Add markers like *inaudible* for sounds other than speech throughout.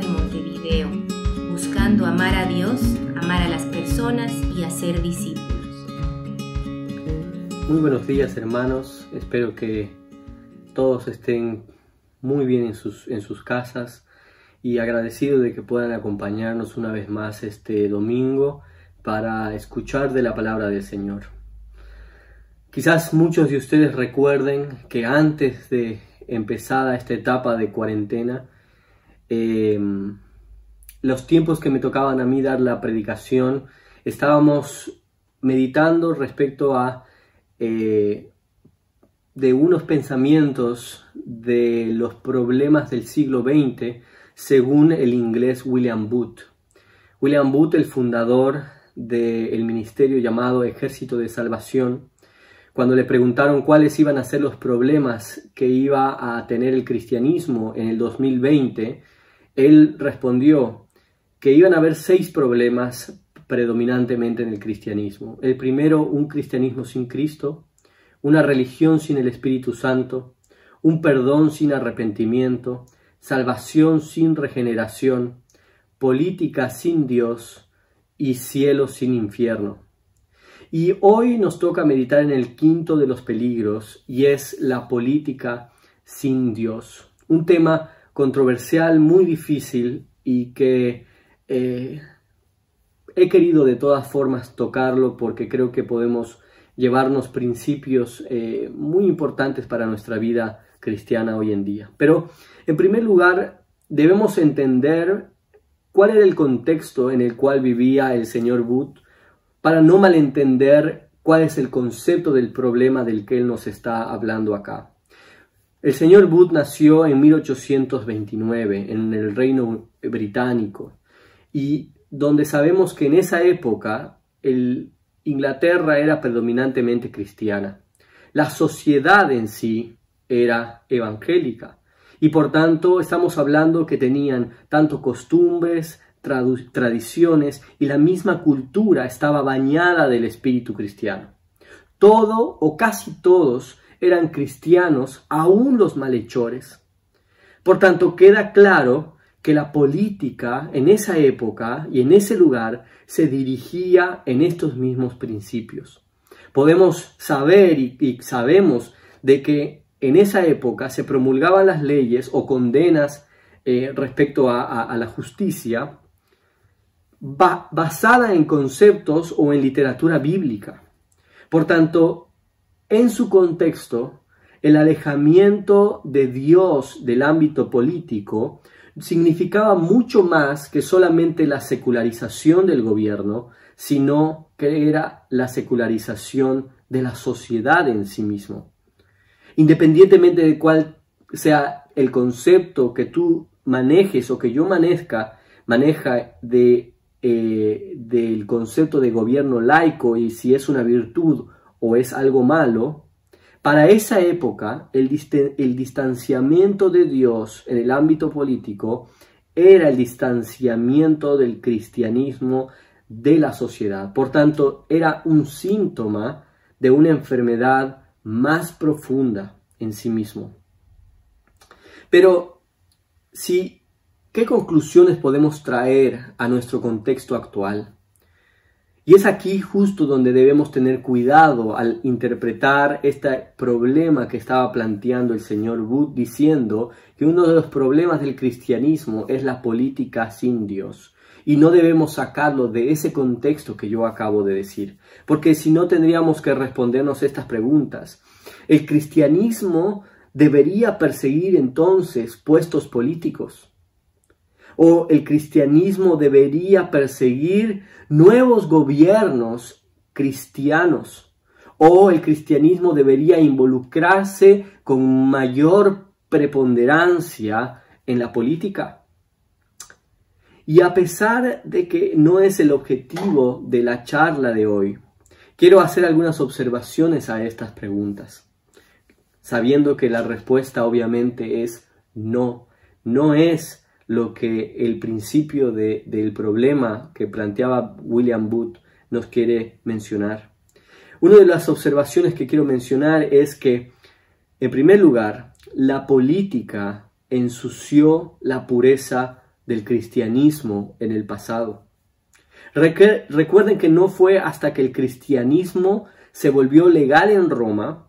De Montevideo, buscando amar a Dios, amar a las personas y hacer discípulos. Muy buenos días hermanos, espero que todos estén muy bien en sus, en sus casas y agradecido de que puedan acompañarnos una vez más este domingo para escuchar de la palabra del Señor. Quizás muchos de ustedes recuerden que antes de empezada esta etapa de cuarentena, eh, los tiempos que me tocaban a mí dar la predicación, estábamos meditando respecto a eh, de unos pensamientos de los problemas del siglo XX según el inglés William Booth. William Booth, el fundador del ministerio llamado Ejército de Salvación, cuando le preguntaron cuáles iban a ser los problemas que iba a tener el cristianismo en el 2020, él respondió que iban a haber seis problemas predominantemente en el cristianismo. El primero, un cristianismo sin Cristo, una religión sin el Espíritu Santo, un perdón sin arrepentimiento, salvación sin regeneración, política sin Dios y cielo sin infierno. Y hoy nos toca meditar en el quinto de los peligros y es la política sin Dios. Un tema controversial, muy difícil y que eh, he querido de todas formas tocarlo porque creo que podemos llevarnos principios eh, muy importantes para nuestra vida cristiana hoy en día. Pero en primer lugar debemos entender cuál era el contexto en el cual vivía el señor Booth para no malentender cuál es el concepto del problema del que él nos está hablando acá. El señor Booth nació en 1829 en el Reino Británico y donde sabemos que en esa época Inglaterra era predominantemente cristiana. La sociedad en sí era evangélica y por tanto estamos hablando que tenían tanto costumbres, tradiciones y la misma cultura estaba bañada del espíritu cristiano. Todo o casi todos eran cristianos, aún los malhechores. Por tanto, queda claro que la política en esa época y en ese lugar se dirigía en estos mismos principios. Podemos saber y, sabemos de que en esa época se promulgaban las leyes o condenas eh, respecto a la justicia basada en conceptos o en literatura bíblica. Por tanto, en su contexto, el alejamiento de Dios del ámbito político significaba mucho más que solamente la secularización del gobierno, sino que era la secularización de la sociedad en sí mismo. Independientemente de cuál sea el concepto que tú manejes o que yo maneja, maneja eh, del concepto de gobierno laico y si es una virtud o es algo malo, para esa época el, distanciamiento de Dios en el ámbito político era el distanciamiento del cristianismo de la sociedad. Por tanto, era un síntoma de una enfermedad más profunda en sí mismo. Pero si ¿Qué conclusiones podemos traer a nuestro contexto actual? Y es aquí justo donde debemos tener cuidado al interpretar este problema que estaba planteando el señor Wood diciendo que uno de los problemas del cristianismo es la política sin Dios. Y no debemos sacarlo de ese contexto que yo acabo de decir, porque si no tendríamos que respondernos estas preguntas. ¿El cristianismo debería perseguir entonces puestos políticos? O el cristianismo debería perseguir nuevos gobiernos cristianos o el cristianismo debería involucrarse con mayor preponderancia en la política. Y a pesar de que no es el objetivo de la charla de hoy, quiero hacer algunas observaciones a estas preguntas, sabiendo que la respuesta obviamente es no, no es lo que el principio del problema que planteaba William Booth nos quiere mencionar. Una de las observaciones que quiero mencionar es que, en primer lugar, la política ensució la pureza del cristianismo en el pasado. Recuerden que no fue hasta que el cristianismo se volvió legal en Roma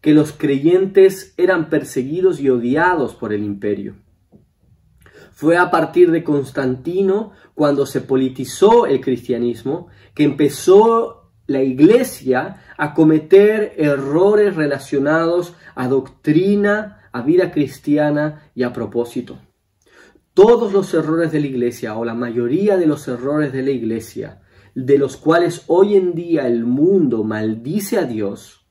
que los creyentes eran perseguidos y odiados por el imperio. Fue a partir de Constantino, cuando se politizó el cristianismo, que empezó la iglesia a cometer errores relacionados a doctrina, a vida cristiana y a propósito. Todos los errores de la iglesia, o la mayoría de los errores de la iglesia, de los cuales hoy en día el mundo maldice a Dios,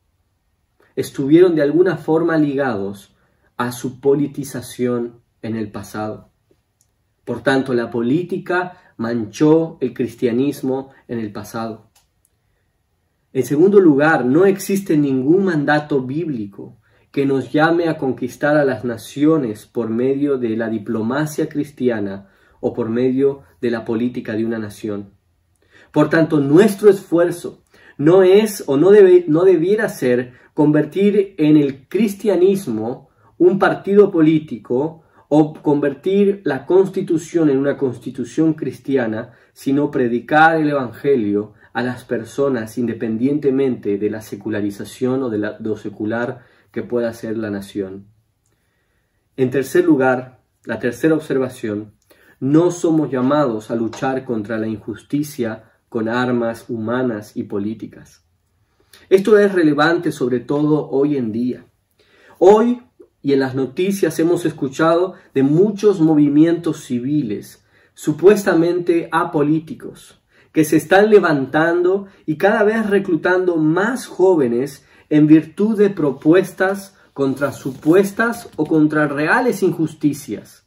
estuvieron de alguna forma ligados a su politización en el pasado. Por tanto, la política manchó el cristianismo en el pasado. En segundo lugar, no existe ningún mandato bíblico que nos llame a conquistar a las naciones por medio de la diplomacia cristiana o por medio de la política de una nación. Por tanto, nuestro esfuerzo no es o no, debe, no debiera ser convertir en el cristianismo un partido político o convertir la constitución en una constitución cristiana, sino predicar el Evangelio a las personas independientemente de la secularización o de lo secular que pueda ser la nación. En tercer lugar, la tercera observación, no somos llamados a luchar contra la injusticia con armas humanas y políticas. Esto es relevante sobre todo hoy en día. Hoy y en las noticias hemos escuchado de muchos movimientos civiles, supuestamente apolíticos, que se están levantando y cada vez reclutando más jóvenes en virtud de propuestas contra supuestas o contra reales injusticias.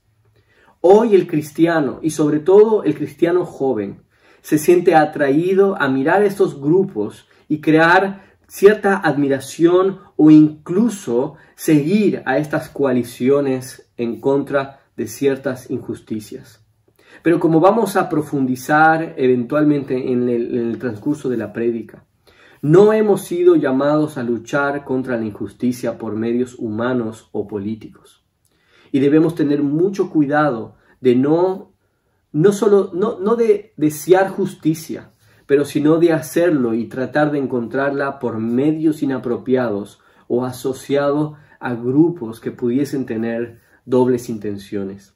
Hoy el cristiano, y sobre todo el cristiano joven, se siente atraído a mirar estos grupos y crear cierta admiración o incluso seguir a estas coaliciones en contra de ciertas injusticias. Pero como vamos a profundizar eventualmente en el, transcurso de la prédica, no hemos sido llamados a luchar contra la injusticia por medios humanos o políticos. Y debemos tener mucho cuidado de no, no solo, no, no de desear justicia, pero sino de hacerlo y tratar de encontrarla por medios inapropiados o asociado a grupos que pudiesen tener dobles intenciones.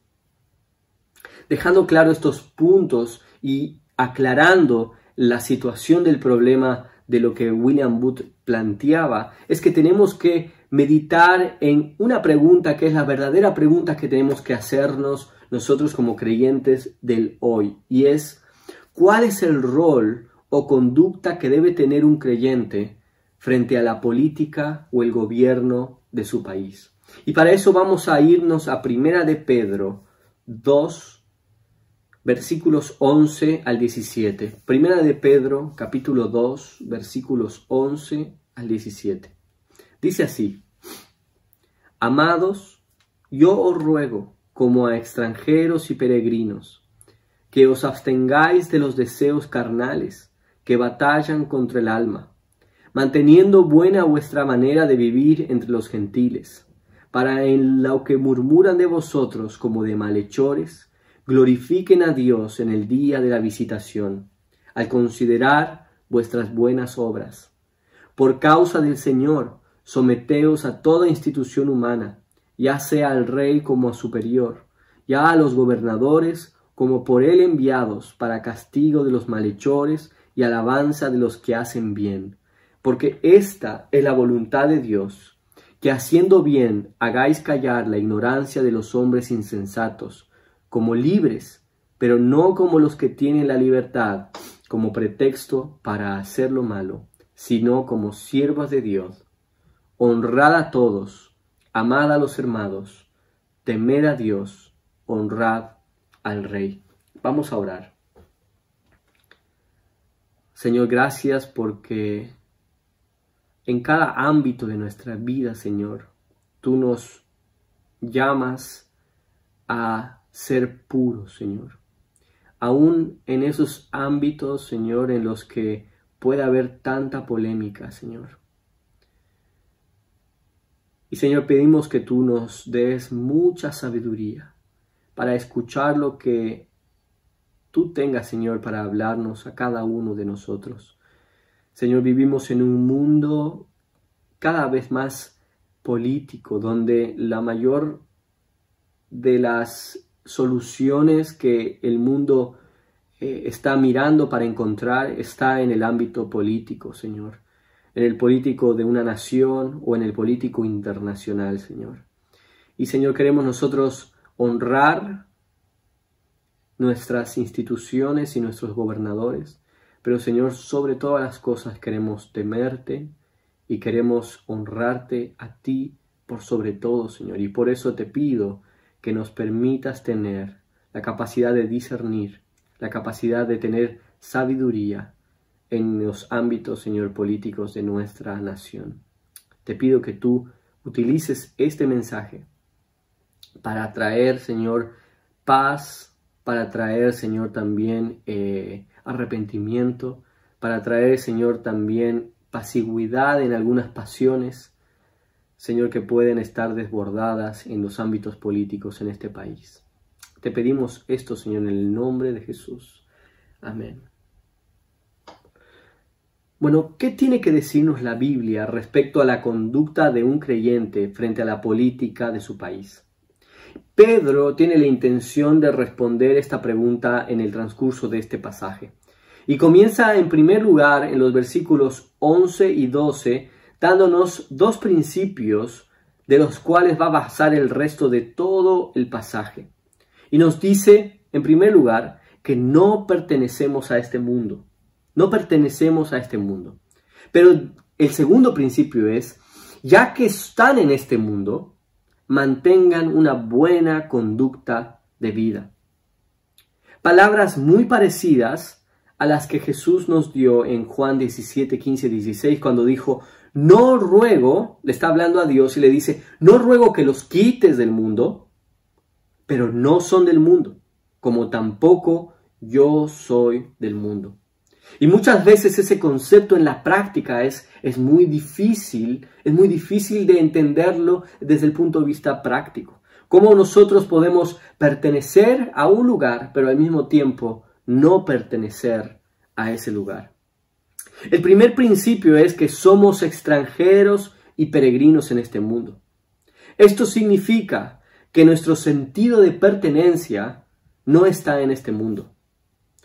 Dejando claro estos puntos y aclarando la situación del problema de lo que William Booth planteaba es que tenemos que meditar en una pregunta que es la verdadera pregunta que tenemos que hacernos nosotros como creyentes del hoy y es ¿cuál es el rol o conducta que debe tener un creyente frente a la política o el gobierno de su país? Y para eso vamos a irnos a Primera de Pedro 2 versículos 11 al 17. Primera de Pedro, capítulo 2, versículos 11 al 17. Dice así, Amados, yo os ruego, como a extranjeros y peregrinos, que os abstengáis de los deseos carnales que batallan contra el alma, manteniendo buena vuestra manera de vivir entre los gentiles, para en lo que murmuran de vosotros como de malhechores, glorifiquen a Dios en el día de la visitación, al considerar vuestras buenas obras. Por causa del Señor, someteos a toda institución humana, ya sea al rey como a superior, ya a los gobernadores como por él enviados para castigo de los malhechores y alabanza de los que hacen bien, porque esta es la voluntad de Dios, que haciendo bien hagáis callar la ignorancia de los hombres insensatos, como libres, pero no como los que tienen la libertad como pretexto para hacer lo malo, sino como siervos de Dios. Honrad a todos, amad a los hermanos, temed a Dios, honrad al Rey. Vamos a orar. Señor, gracias porque en cada ámbito de nuestra vida, Señor, tú nos llamas a ser puro, Señor. Aún en esos ámbitos, Señor, en los que puede haber tanta polémica, Señor. Y Señor, pedimos que tú nos des mucha sabiduría para escuchar lo que tú tengas, Señor, para hablarnos a cada uno de nosotros. Señor, vivimos en un mundo cada vez más político, donde la mayor de las soluciones que el mundo eh, está mirando para encontrar está en el ámbito político, Señor, en el político de una nación o en el político internacional, Señor. Y Señor, queremos nosotros honrar nuestras instituciones y nuestros gobernadores, pero Señor, sobre todas las cosas queremos temerte y queremos honrarte a ti por sobre todo, Señor. Y por eso te pido que nos permitas tener la capacidad de discernir, la capacidad de tener sabiduría en los ámbitos, Señor, políticos de nuestra nación. Te pido que tú utilices este mensaje para traer, Señor, paz, para traer, Señor, también eh, arrepentimiento, para traer, Señor, también pasigüidad en algunas pasiones, Señor, que pueden estar desbordadas en los ámbitos políticos en este país. Te pedimos esto, Señor, en el nombre de Jesús. Amén. Bueno, ¿qué tiene que decirnos la Biblia respecto a la conducta de un creyente frente a la política de su país? Pedro tiene la intención de responder esta pregunta en el transcurso de este pasaje. Y comienza en primer lugar en los versículos 11 y 12 dándonos dos principios de los cuales va a basar el resto de todo el pasaje. Y nos dice, en primer lugar, que no pertenecemos a este mundo. No pertenecemos a este mundo. Pero el segundo principio es, ya que están en este mundo, mantengan una buena conducta de vida. Palabras muy parecidas a las que Jesús nos dio en Juan 17, 15, 16, cuando dijo, no ruego, le está hablando a Dios y le dice, no ruego que los quites del mundo, pero no son del mundo, como tampoco yo soy del mundo. Y muchas veces ese concepto en la práctica es, es muy difícil, es muy difícil de entenderlo desde el punto de vista práctico. Cómo nosotros podemos pertenecer a un lugar, pero al mismo tiempo no pertenecer a ese lugar. El primer principio es que somos extranjeros y peregrinos en este mundo. Esto significa que nuestro sentido de pertenencia no está en este mundo.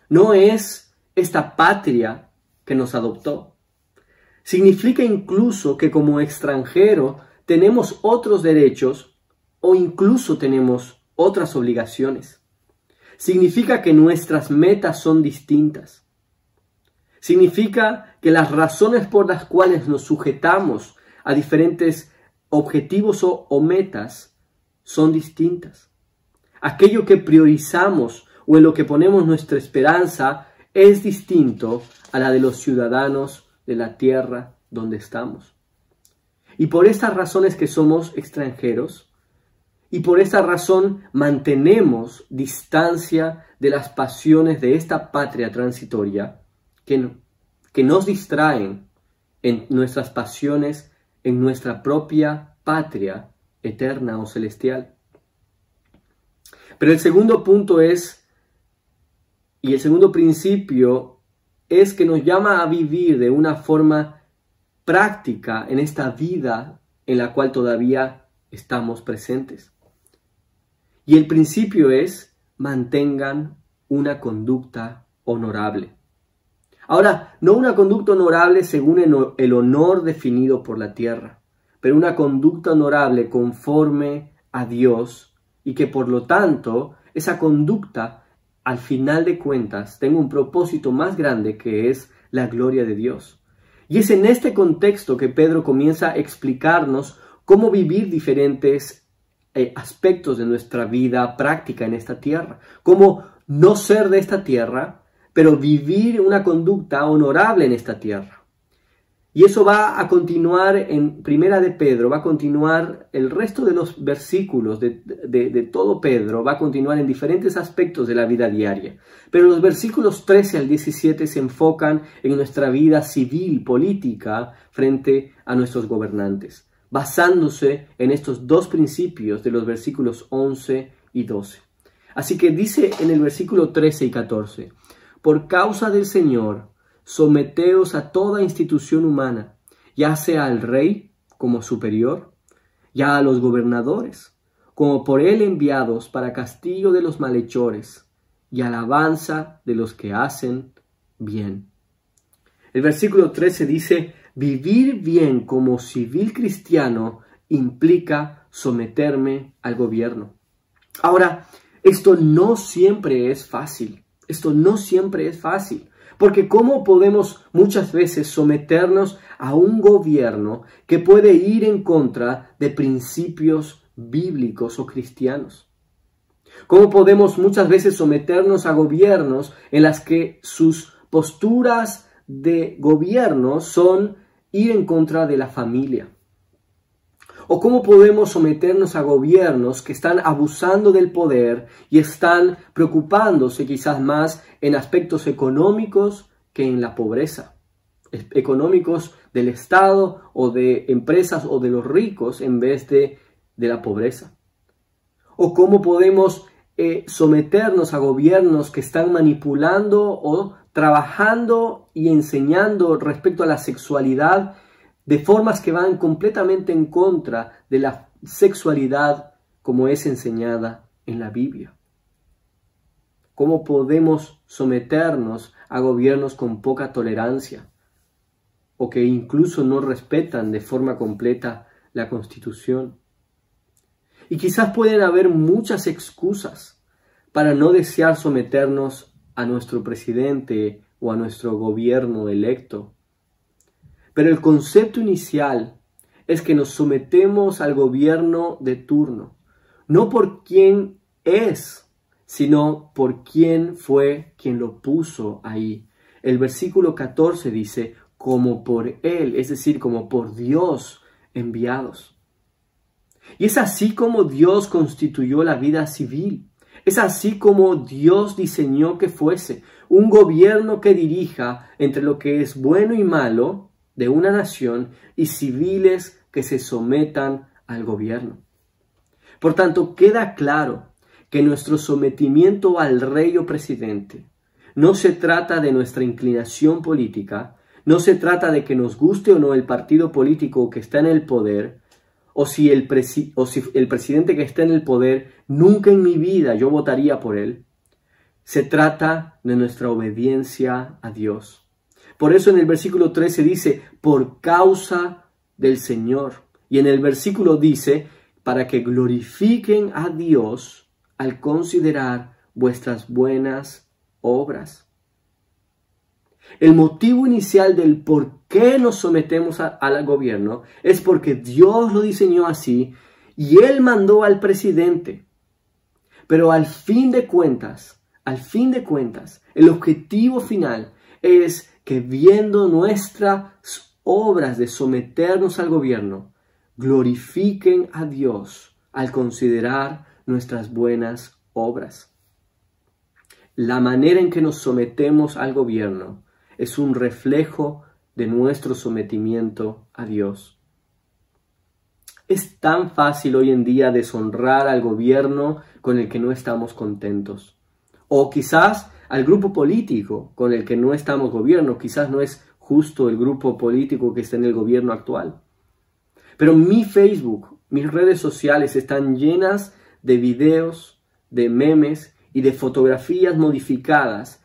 No es esta patria que nos adoptó. Significa incluso que como extranjero tenemos otros derechos o incluso tenemos otras obligaciones. Significa que nuestras metas son distintas. Significa que las razones por las cuales nos sujetamos a diferentes objetivos o, metas son distintas. Aquello que priorizamos o en lo que ponemos nuestra esperanza es distinto a la de los ciudadanos de la tierra donde estamos. Y por estas razones que somos extranjeros, y por esta razón mantenemos distancia de las pasiones de esta patria transitoria, que, nos distraen en nuestras pasiones, en nuestra propia patria eterna o celestial. Pero el segundo punto es, y el segundo principio es que nos llama a vivir de una forma práctica en esta vida en la cual todavía estamos presentes. Y el principio es mantengan una conducta honorable. Ahora, no una conducta honorable según el honor definido por la tierra, pero una conducta honorable conforme a Dios y que por lo tanto esa conducta al final de cuentas tenga un propósito más grande que es la gloria de Dios. Y es en este contexto que Pedro comienza a explicarnos cómo vivir diferentes eh, aspectos de nuestra vida práctica en esta tierra, cómo no ser de esta tierra, pero vivir una conducta honorable en esta tierra. Y eso va a continuar en Primera de Pedro, va a continuar el resto de los versículos de, de, todo Pedro, va a continuar en diferentes aspectos de la vida diaria. Pero los versículos 13 al 17 se enfocan en nuestra vida civil, política, frente a nuestros gobernantes, basándose en estos dos principios de los versículos 11 y 12. Así que dice en el versículo 13 y 14, por causa del Señor, someteos a toda institución humana, ya sea al rey como superior, ya a los gobernadores, como por él enviados para castigo de los malhechores y alabanza de los que hacen bien. El versículo 13 dice, vivir bien como civil cristiano implica someterme al gobierno. Ahora, esto no siempre es fácil. Esto no siempre es fácil. Porque ¿cómo podemos muchas veces someternos a un gobierno que puede ir en contra de principios bíblicos o cristianos? ¿Cómo podemos muchas veces someternos a gobiernos en las que sus posturas de gobierno son ir en contra de la familia? ¿O cómo podemos someternos a gobiernos que están abusando del poder y están preocupándose quizás más en aspectos económicos que en la pobreza? Económicos del Estado o de empresas o de los ricos en vez de, de la pobreza. ¿O cómo podemos eh, someternos a gobiernos que están manipulando o trabajando y enseñando respecto a la sexualidad de formas que van completamente en contra de la sexualidad como es enseñada en la Biblia. ¿Cómo podemos someternos a gobiernos con poca tolerancia o que incluso no respetan de forma completa la Constitución? Y quizás pueden haber muchas excusas para no desear someternos a nuestro presidente o a nuestro gobierno electo pero el concepto inicial es que nos sometemos al gobierno de turno, no por quién es, sino por quién fue quien lo puso ahí. El versículo 14 dice, como por Él, es decir, como por Dios enviados. Y es así como Dios constituyó la vida civil. Es así como Dios diseñó que fuese un gobierno que dirija entre lo que es bueno y malo de una nación y civiles que se sometan al gobierno. Por tanto, queda claro que nuestro sometimiento al rey o presidente no se trata de nuestra inclinación política, no se trata de que nos guste o no el partido político que está en el poder, o si el, o si el presidente que está en el poder, nunca en mi vida yo votaría por él. Se trata de nuestra obediencia a Dios. Por eso en el versículo 13 dice, por causa del Señor. Y en el versículo dice, para que glorifiquen a Dios al considerar vuestras buenas obras. El motivo inicial del por qué nos sometemos al gobierno es porque Dios lo diseñó así y Él mandó al presidente. Pero al fin de cuentas, al fin de cuentas, el objetivo final es que viendo nuestras obras de someternos al gobierno, glorifiquen a Dios al considerar nuestras buenas obras. La manera en que nos sometemos al gobierno es un reflejo de nuestro sometimiento a Dios. Es tan fácil hoy en día deshonrar al gobierno con el que no estamos contentos. O quizás al grupo político con el que no estamos gobierno. Quizás no es justo el grupo político que está en el gobierno actual. Pero mi Facebook, mis redes sociales están llenas de videos, de memes y de fotografías modificadas,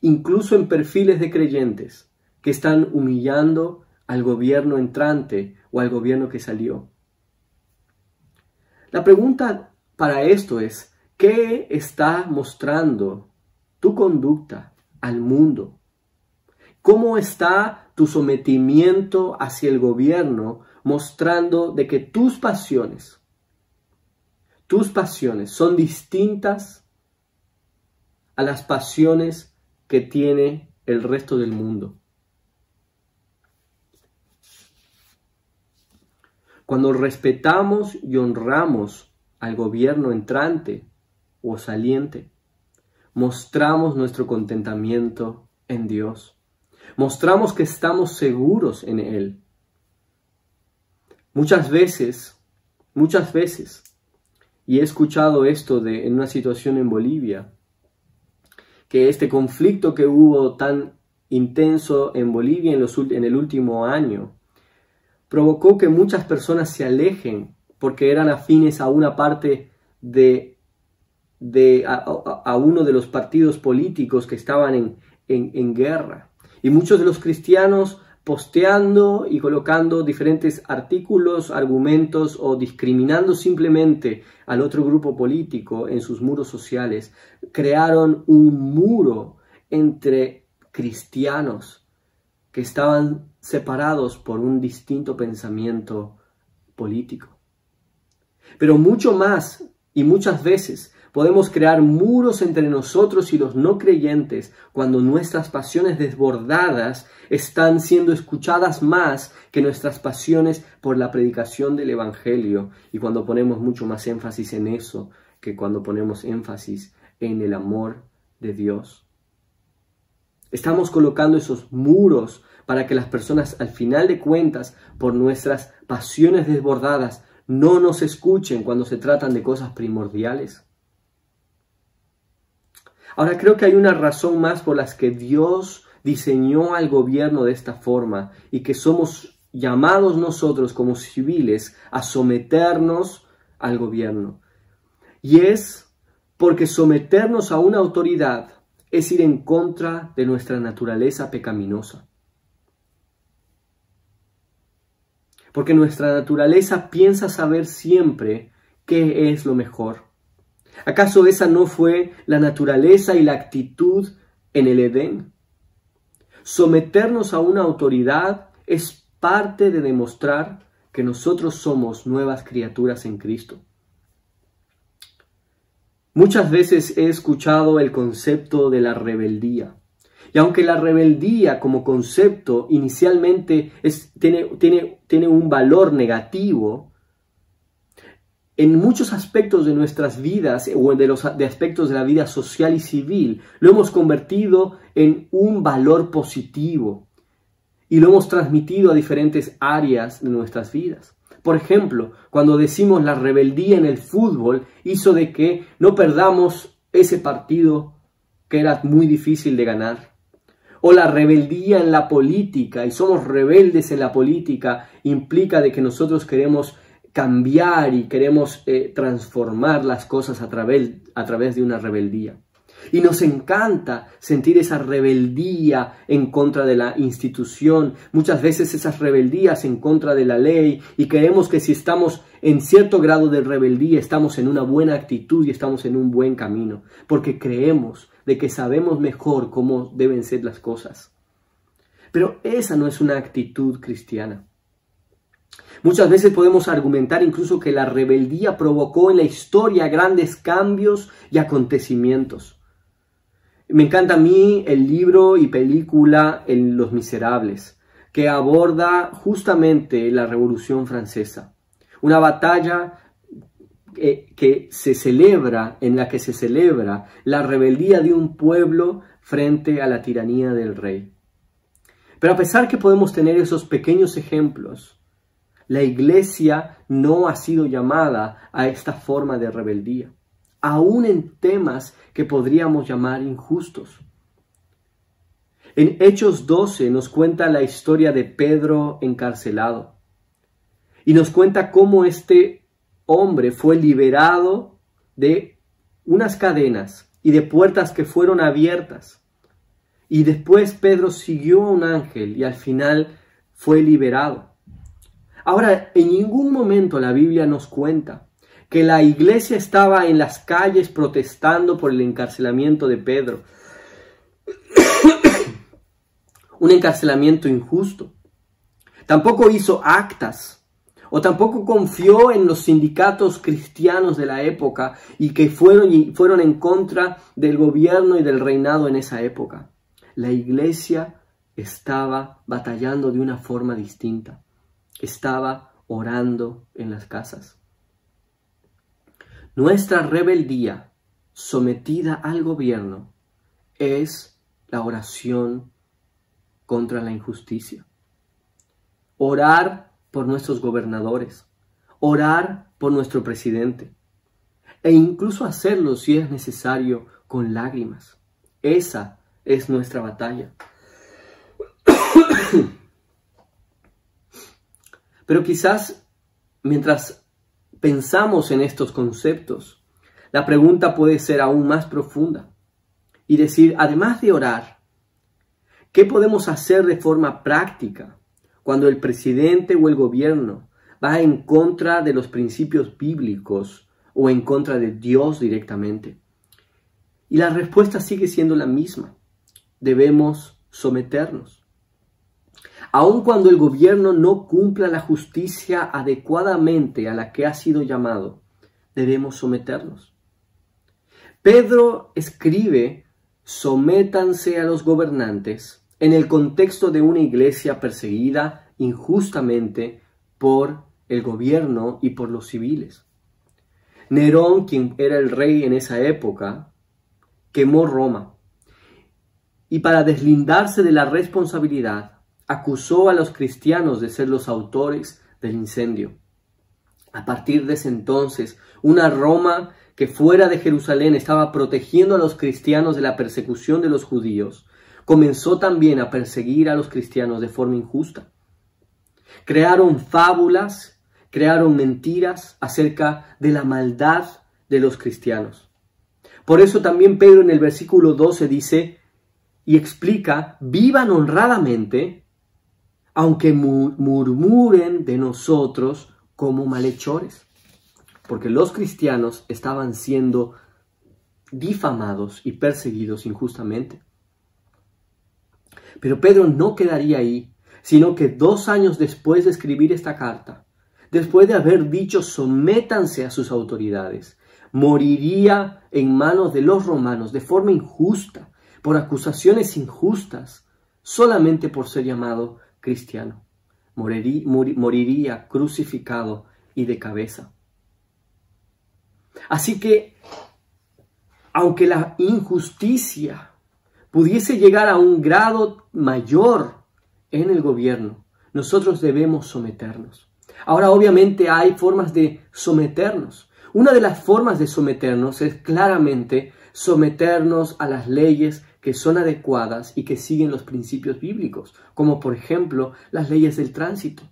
incluso en perfiles de creyentes, que están humillando al gobierno entrante o al gobierno que salió. La pregunta para esto es, ¿qué está mostrando tu conducta al mundo? ¿Cómo está tu sometimiento hacia el gobierno mostrando de que tus pasiones, tus pasiones son distintas a las pasiones que tiene el resto del mundo? Cuando respetamos y honramos al gobierno entrante o saliente, mostramos nuestro contentamiento en Dios. Mostramos que estamos seguros en Él. Muchas veces, muchas veces, y he escuchado esto de, en una situación en Bolivia, que este conflicto que hubo tan intenso en Bolivia en, los, en el último año provocó que muchas personas se alejen porque eran afines a una parte de, de a, uno de los partidos políticos que estaban en, en guerra. Y muchos de los cristianos posteando y colocando diferentes artículos, argumentos o discriminando simplemente al otro grupo político en sus muros sociales, crearon un muro entre cristianos que estaban separados por un distinto pensamiento político. Pero mucho más y muchas veces Podemos crear muros entre nosotros y los no creyentes cuando nuestras pasiones desbordadas están siendo escuchadas más que nuestras pasiones por la predicación del Evangelio y cuando ponemos mucho más énfasis en eso que cuando ponemos énfasis en el amor de Dios. Estamos colocando esos muros para que las personas al final de cuentas, por nuestras pasiones desbordadas, no nos escuchen cuando se tratan de cosas primordiales. Ahora creo que hay una razón más por las que Dios diseñó al gobierno de esta forma y que somos llamados nosotros como civiles a someternos al gobierno. Y es porque someternos a una autoridad es ir en contra de nuestra naturaleza pecaminosa. Porque nuestra naturaleza piensa saber siempre qué es lo mejor. ¿Acaso esa no fue la naturaleza y la actitud en el Edén? Someternos a una autoridad es parte de demostrar que nosotros somos nuevas criaturas en Cristo. Muchas veces he escuchado el concepto de la rebeldía. Y aunque la rebeldía como concepto inicialmente tiene, un valor negativo, en muchos aspectos de nuestras vidas o de los de aspectos de la vida social y civil, lo hemos convertido en un valor positivo y lo hemos transmitido a diferentes áreas de nuestras vidas. Por ejemplo, cuando decimos la rebeldía en el fútbol hizo de que no perdamos ese partido que era muy difícil de ganar. O la rebeldía en la política y somos rebeldes en la política implica de que nosotros queremos cambiar y queremos eh, transformar las cosas a través, a través de una rebeldía. Y nos encanta sentir esa rebeldía en contra de la institución, muchas veces esas rebeldías en contra de la ley y creemos que si estamos en cierto grado de rebeldía estamos en una buena actitud y estamos en un buen camino, porque creemos de que sabemos mejor cómo deben ser las cosas. Pero esa no es una actitud cristiana. Muchas veces podemos argumentar incluso que la rebeldía provocó en la historia grandes cambios y acontecimientos. Me encanta a mí el libro y película en Los Miserables, que aborda justamente la Revolución Francesa. Una batalla eh, que se celebra, en la que se celebra la rebeldía de un pueblo frente a la tiranía del rey. Pero a pesar que podemos tener esos pequeños ejemplos, la iglesia no ha sido llamada a esta forma de rebeldía, aún en temas que podríamos llamar injustos. En Hechos 12 nos cuenta la historia de Pedro encarcelado y nos cuenta cómo este hombre fue liberado de unas cadenas y de puertas que fueron abiertas. Y después Pedro siguió a un ángel y al final fue liberado. Ahora, en ningún momento la Biblia nos cuenta que la iglesia estaba en las calles protestando por el encarcelamiento de Pedro. *coughs* Un encarcelamiento injusto. Tampoco hizo actas o tampoco confió en los sindicatos cristianos de la época y que fueron, fueron en contra del gobierno y del reinado en esa época. La iglesia estaba batallando de una forma distinta estaba orando en las casas. Nuestra rebeldía sometida al gobierno es la oración contra la injusticia. Orar por nuestros gobernadores, orar por nuestro presidente. e incluso hacerlo si es necesario con lágrimas. Esa es nuestra batalla. *coughs* Pero quizás mientras pensamos en estos conceptos, la pregunta puede ser aún más profunda y decir, además de orar, ¿qué podemos hacer de forma práctica cuando el presidente o el gobierno va en contra de los principios bíblicos o en contra de Dios directamente? Y la respuesta sigue siendo la misma. Debemos someternos. Aun cuando el gobierno no cumpla la justicia adecuadamente a la que ha sido llamado, debemos someternos. Pedro escribe, sométanse a los gobernantes en el contexto de una iglesia perseguida injustamente por el gobierno y por los civiles. Nerón, quien era el rey en esa época, quemó Roma. Y para deslindarse de la responsabilidad, acusó a los cristianos de ser los autores del incendio. A partir de ese entonces, una Roma que fuera de Jerusalén estaba protegiendo a los cristianos de la persecución de los judíos, comenzó también a perseguir a los cristianos de forma injusta. Crearon fábulas, crearon mentiras acerca de la maldad de los cristianos. Por eso también Pedro en el versículo 12 dice y explica, vivan honradamente aunque murmuren de nosotros como malhechores. Porque los cristianos estaban siendo difamados y perseguidos injustamente. Pero Pedro no quedaría ahí, sino que dos años después de escribir esta carta, después de haber dicho sométanse a sus autoridades, moriría en manos de los romanos de forma injusta, por acusaciones injustas, solamente por ser llamado cristiano. Moriría, crucificado y de cabeza. Así que, aunque la injusticia pudiese llegar a un grado mayor en el gobierno, nosotros debemos someternos. Ahora, obviamente, hay formas de someternos. Una de las formas de someternos es claramente someternos a las leyes que son adecuadas y que siguen los principios bíblicos, como por ejemplo las leyes del tránsito.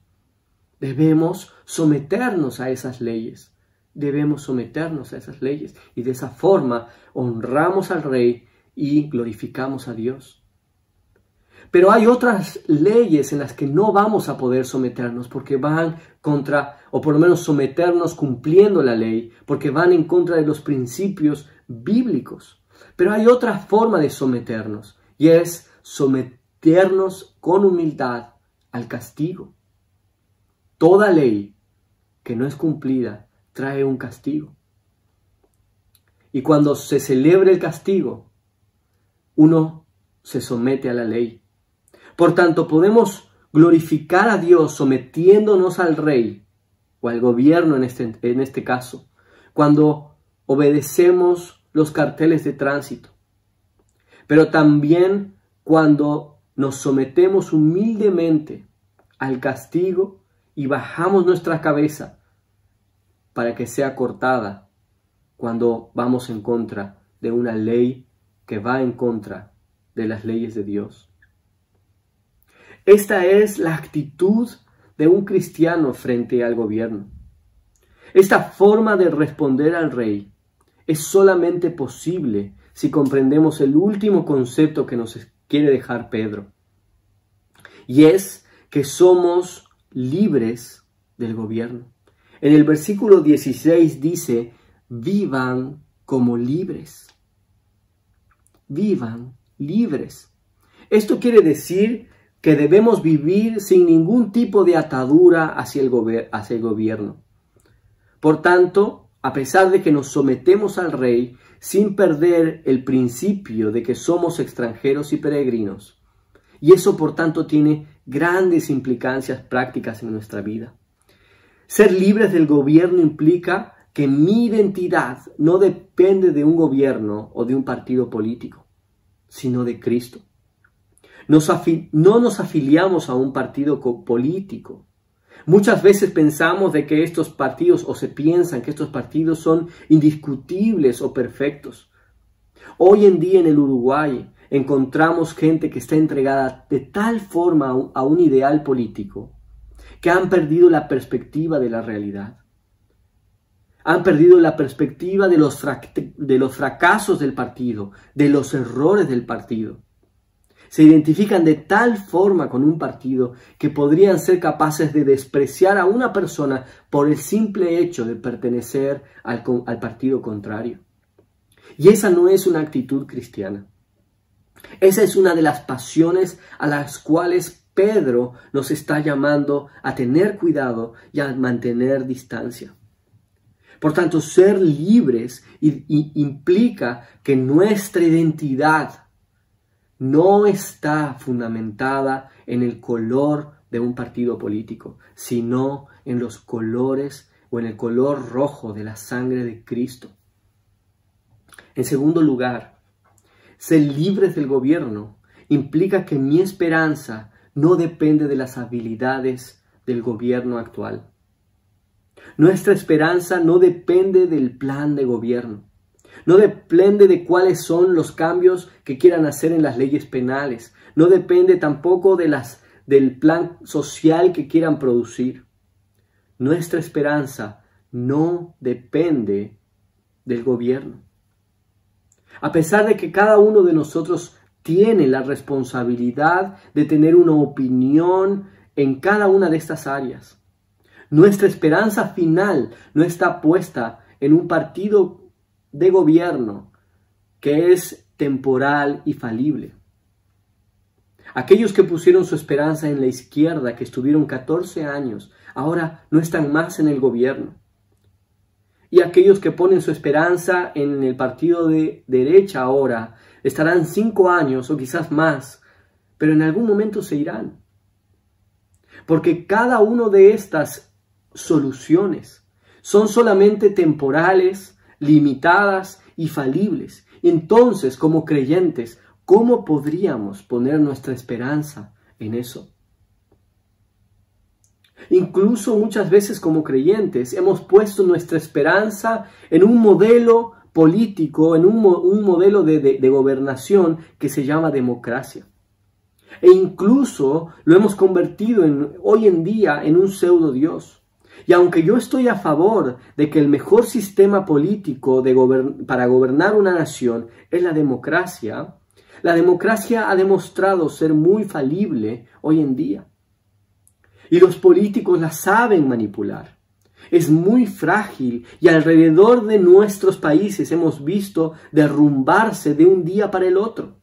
Debemos someternos a esas leyes, debemos someternos a esas leyes y de esa forma honramos al Rey y glorificamos a Dios. Pero hay otras leyes en las que no vamos a poder someternos porque van contra, o por lo menos someternos cumpliendo la ley, porque van en contra de los principios bíblicos. Pero hay otra forma de someternos y es someternos con humildad al castigo. Toda ley que no es cumplida trae un castigo. Y cuando se celebra el castigo, uno se somete a la ley. Por tanto, podemos glorificar a Dios sometiéndonos al rey o al gobierno en este, en este caso, cuando obedecemos los carteles de tránsito, pero también cuando nos sometemos humildemente al castigo y bajamos nuestra cabeza para que sea cortada cuando vamos en contra de una ley que va en contra de las leyes de Dios. Esta es la actitud de un cristiano frente al gobierno. Esta forma de responder al rey es solamente posible si comprendemos el último concepto que nos quiere dejar Pedro. Y es que somos libres del gobierno. En el versículo 16 dice, vivan como libres. Vivan libres. Esto quiere decir que debemos vivir sin ningún tipo de atadura hacia el, hacia el gobierno. Por tanto, a pesar de que nos sometemos al Rey sin perder el principio de que somos extranjeros y peregrinos. Y eso, por tanto, tiene grandes implicancias prácticas en nuestra vida. Ser libres del gobierno implica que mi identidad no depende de un gobierno o de un partido político, sino de Cristo. no nos afiliamos a un partido político, Muchas veces pensamos de que estos partidos o se piensan que estos partidos son indiscutibles o perfectos. Hoy en día en el Uruguay encontramos gente que está entregada de tal forma a un ideal político que han perdido la perspectiva de la realidad. Han perdido la perspectiva de los, de los fracasos del partido, de los errores del partido se identifican de tal forma con un partido que podrían ser capaces de despreciar a una persona por el simple hecho de pertenecer al, al partido contrario. Y esa no es una actitud cristiana. Esa es una de las pasiones a las cuales Pedro nos está llamando a tener cuidado y a mantener distancia. Por tanto, ser libres implica que nuestra identidad no está fundamentada en el color de un partido político, sino en los colores o en el color rojo de la sangre de Cristo. En segundo lugar, ser libres del gobierno implica que mi esperanza no depende de las habilidades del gobierno actual. Nuestra esperanza no depende del plan de gobierno. No depende de cuáles son los cambios que quieran hacer en las leyes penales. No depende tampoco de las, del plan social que quieran producir. Nuestra esperanza no depende del gobierno. A pesar de que cada uno de nosotros tiene la responsabilidad de tener una opinión en cada una de estas áreas. Nuestra esperanza final no está puesta en un partido de gobierno que es temporal y falible. Aquellos que pusieron su esperanza en la izquierda, que estuvieron 14 años, ahora no están más en el gobierno. Y aquellos que ponen su esperanza en el partido de derecha ahora, estarán cinco años o quizás más, pero en algún momento se irán. Porque cada una de estas soluciones son solamente temporales, limitadas y falibles. Entonces, como creyentes, ¿cómo podríamos poner nuestra esperanza en eso? Incluso muchas veces como creyentes hemos puesto nuestra esperanza en un modelo político, en un, modelo de, de gobernación que se llama democracia. E incluso lo hemos convertido en, hoy en día en un pseudo Dios. Y aunque yo estoy a favor de que el mejor sistema político para gobernar una nación es la democracia, la democracia ha demostrado ser muy falible hoy en día. Y los políticos la saben manipular. Es muy frágil y alrededor de nuestros países hemos visto derrumbarse de un día para el otro.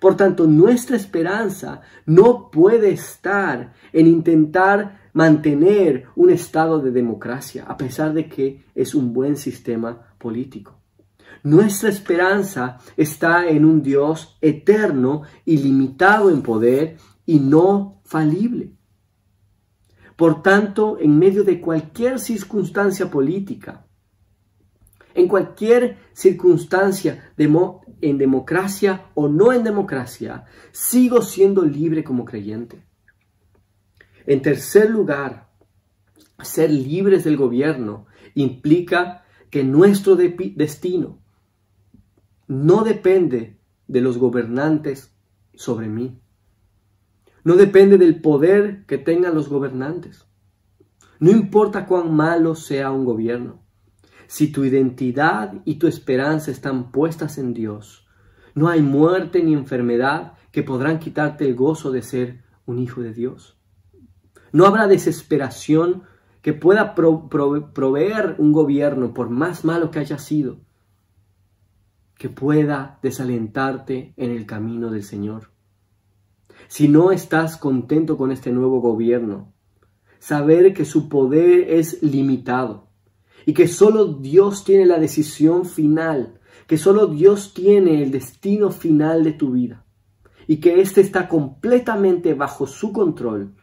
Por tanto, nuestra esperanza no puede estar en intentar mantener un estado de democracia, a pesar de que es un buen sistema político. Nuestra esperanza está en un Dios eterno, ilimitado en poder y no falible. Por tanto, en medio de cualquier circunstancia política, en cualquier circunstancia en democracia o no en democracia, sigo siendo libre como creyente. En tercer lugar, ser libres del gobierno implica que nuestro destino no depende de los gobernantes sobre mí. No depende del poder que tengan los gobernantes. No importa cuán malo sea un gobierno. Si tu identidad y tu esperanza están puestas en Dios, no hay muerte ni enfermedad que podrán quitarte el gozo de ser un hijo de Dios. No habrá desesperación que pueda proveer un gobierno, por más malo que haya sido, que pueda desalentarte en el camino del Señor. Si no estás contento con este nuevo gobierno, saber que su poder es limitado y que solo Dios tiene la decisión final, que solo Dios tiene el destino final de tu vida y que éste está completamente bajo su control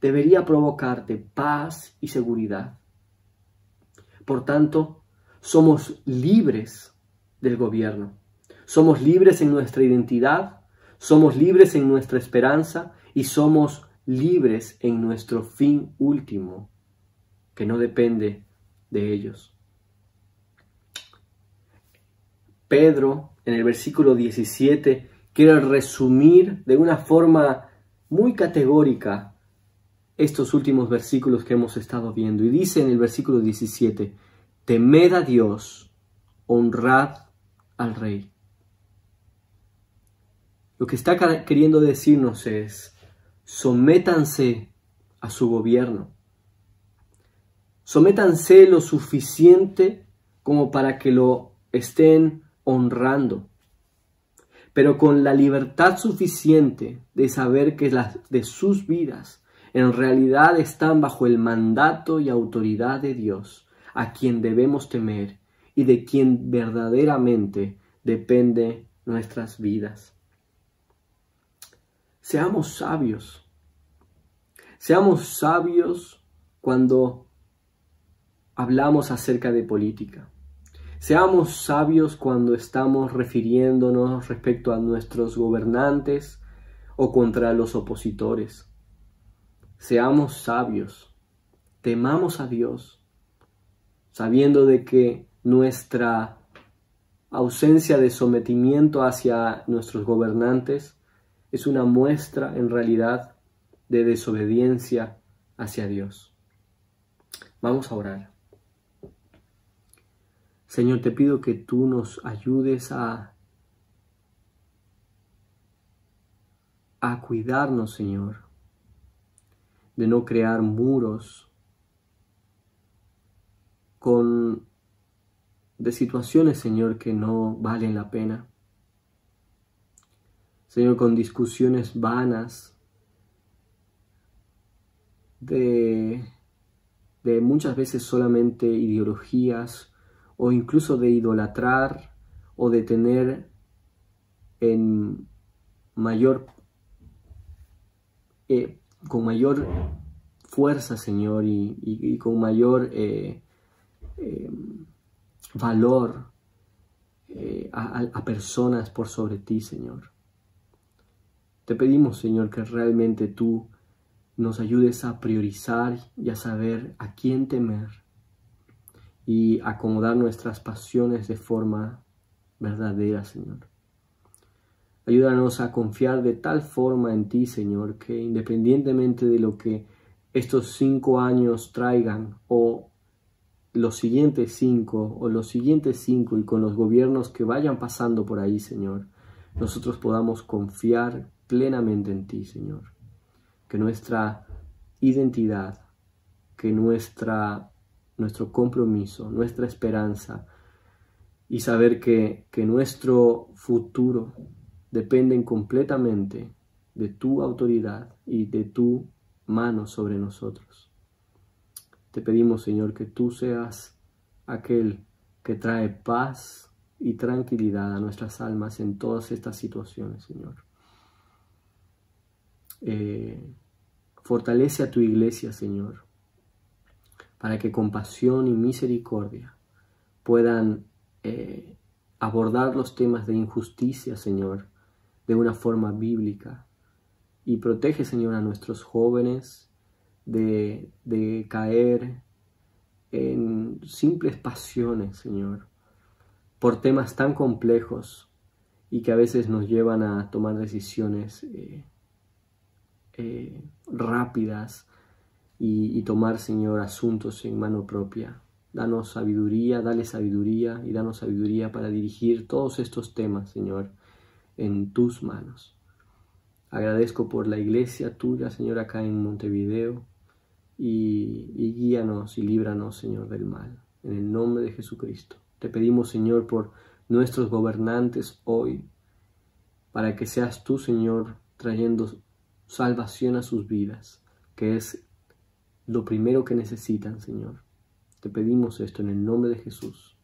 debería provocarte paz y seguridad. Por tanto, somos libres del gobierno. Somos libres en nuestra identidad, somos libres en nuestra esperanza y somos libres en nuestro fin último, que no depende de ellos. Pedro, en el versículo 17, quiere resumir de una forma muy categórica estos últimos versículos que hemos estado viendo. Y dice en el versículo 17, temed a Dios, honrad al rey. Lo que está queriendo decirnos es, sométanse a su gobierno. Sométanse lo suficiente como para que lo estén honrando, pero con la libertad suficiente de saber que las de sus vidas en realidad están bajo el mandato y autoridad de Dios, a quien debemos temer y de quien verdaderamente depende nuestras vidas. Seamos sabios. Seamos sabios cuando hablamos acerca de política. Seamos sabios cuando estamos refiriéndonos respecto a nuestros gobernantes o contra los opositores. Seamos sabios, temamos a Dios, sabiendo de que nuestra ausencia de sometimiento hacia nuestros gobernantes es una muestra en realidad de desobediencia hacia Dios. Vamos a orar. Señor, te pido que tú nos ayudes a, a cuidarnos, Señor, de no crear muros con de situaciones, Señor, que no valen la pena. Señor, con discusiones vanas, de, de muchas veces solamente ideologías o incluso de idolatrar o de tener en mayor, eh, con mayor fuerza, Señor, y, con mayor eh, eh, valor a personas por sobre ti, Señor. Te pedimos, Señor, que realmente tú nos ayudes a priorizar y a saber a quién temer y acomodar nuestras pasiones de forma verdadera, Señor. Ayúdanos a confiar de tal forma en ti, Señor, que independientemente de lo que estos cinco años traigan o los siguientes cinco o los siguientes cinco y con los gobiernos que vayan pasando por ahí, Señor, nosotros podamos confiar plenamente en ti, Señor. Que nuestra identidad, que nuestra, nuestro compromiso, nuestra esperanza y saber que, que nuestro futuro dependen completamente de tu autoridad y de tu mano sobre nosotros. Te pedimos, Señor, que tú seas aquel que trae paz y tranquilidad a nuestras almas en todas estas situaciones, Señor. Eh, fortalece a tu iglesia, Señor, para que con pasión y misericordia puedan eh, abordar los temas de injusticia, Señor, de una forma bíblica. Y protege, Señor, a nuestros jóvenes de, de caer en simples pasiones, Señor, por temas tan complejos y que a veces nos llevan a tomar decisiones eh, eh, rápidas y, tomar, Señor, asuntos en mano propia. Danos sabiduría, dale sabiduría y danos sabiduría para dirigir todos estos temas, Señor, en tus manos. Agradezco por la iglesia tuya, Señor, acá en Montevideo y, guíanos y líbranos, Señor, del mal. En el nombre de Jesucristo. Te pedimos, Señor, por nuestros gobernantes hoy, para que seas tú, Señor, trayendo salvación a sus vidas, que es lo primero que necesitan, Señor. Te pedimos esto en el nombre de Jesús.